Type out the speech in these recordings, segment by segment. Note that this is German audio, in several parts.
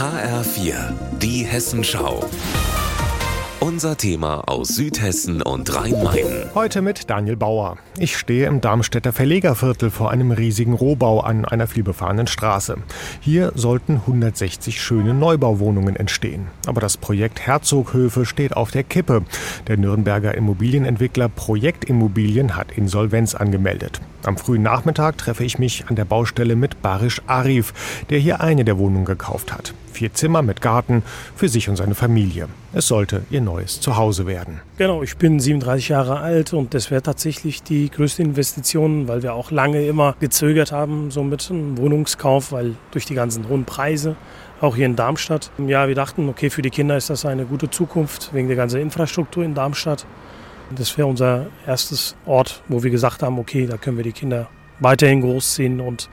HR4, die Hessenschau. Unser Thema aus Südhessen und Rhein-Main. Heute mit Daniel Bauer. Ich stehe im Darmstädter Verlegerviertel vor einem riesigen Rohbau an einer vielbefahrenen Straße. Hier sollten 160 schöne Neubauwohnungen entstehen. Aber das Projekt Herzoghöfe steht auf der Kippe. Der Nürnberger Immobilienentwickler Projektimmobilien hat Insolvenz angemeldet. Am frühen Nachmittag treffe ich mich an der Baustelle mit Barisch Arif, der hier eine der Wohnungen gekauft hat. Vier Zimmer mit Garten für sich und seine Familie. Es sollte ihr neues Zuhause werden. Genau, ich bin 37 Jahre alt und das wäre tatsächlich die größte Investition, weil wir auch lange immer gezögert haben, so mit einem Wohnungskauf, weil durch die ganzen hohen Preise, auch hier in Darmstadt. Ja, wir dachten, okay, für die Kinder ist das eine gute Zukunft wegen der ganzen Infrastruktur in Darmstadt. Das wäre unser erstes Ort, wo wir gesagt haben, okay, da können wir die Kinder weiterhin großziehen und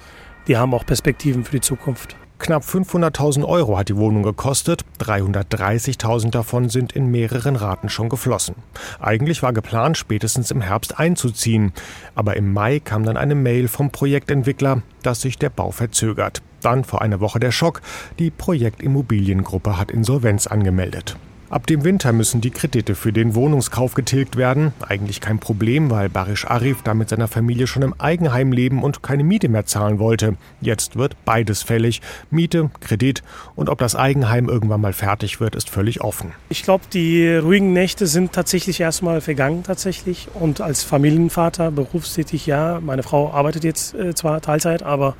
die haben auch Perspektiven für die Zukunft. Knapp 500.000 Euro hat die Wohnung gekostet, 330.000 davon sind in mehreren Raten schon geflossen. Eigentlich war geplant, spätestens im Herbst einzuziehen, aber im Mai kam dann eine Mail vom Projektentwickler, dass sich der Bau verzögert. Dann vor einer Woche der Schock, die Projektimmobiliengruppe hat Insolvenz angemeldet. Ab dem Winter müssen die Kredite für den Wohnungskauf getilgt werden. Eigentlich kein Problem, weil Barisch Arif da mit seiner Familie schon im Eigenheim leben und keine Miete mehr zahlen wollte. Jetzt wird beides fällig. Miete, Kredit und ob das Eigenheim irgendwann mal fertig wird, ist völlig offen. Ich glaube, die ruhigen Nächte sind tatsächlich erstmal vergangen tatsächlich. Und als Familienvater, berufstätig, ja, meine Frau arbeitet jetzt äh, zwar Teilzeit, aber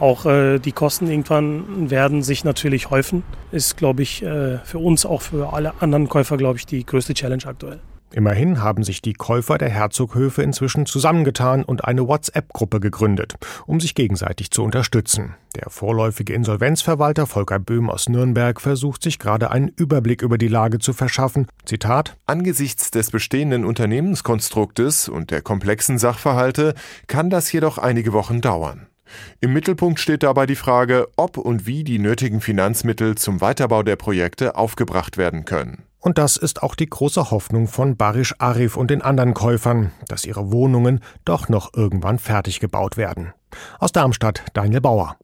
auch äh, die Kosten irgendwann werden sich natürlich häufen. Ist, glaube ich, äh, für uns, auch für alle anderen Käufer, glaube ich, die größte Challenge aktuell. Immerhin haben sich die Käufer der Herzoghöfe inzwischen zusammengetan und eine WhatsApp-Gruppe gegründet, um sich gegenseitig zu unterstützen. Der vorläufige Insolvenzverwalter Volker Böhm aus Nürnberg versucht sich gerade einen Überblick über die Lage zu verschaffen. Zitat Angesichts des bestehenden Unternehmenskonstruktes und der komplexen Sachverhalte kann das jedoch einige Wochen dauern. Im Mittelpunkt steht dabei die Frage, ob und wie die nötigen Finanzmittel zum Weiterbau der Projekte aufgebracht werden können. Und das ist auch die große Hoffnung von Barisch Arif und den anderen Käufern, dass ihre Wohnungen doch noch irgendwann fertig gebaut werden. Aus Darmstadt Daniel Bauer.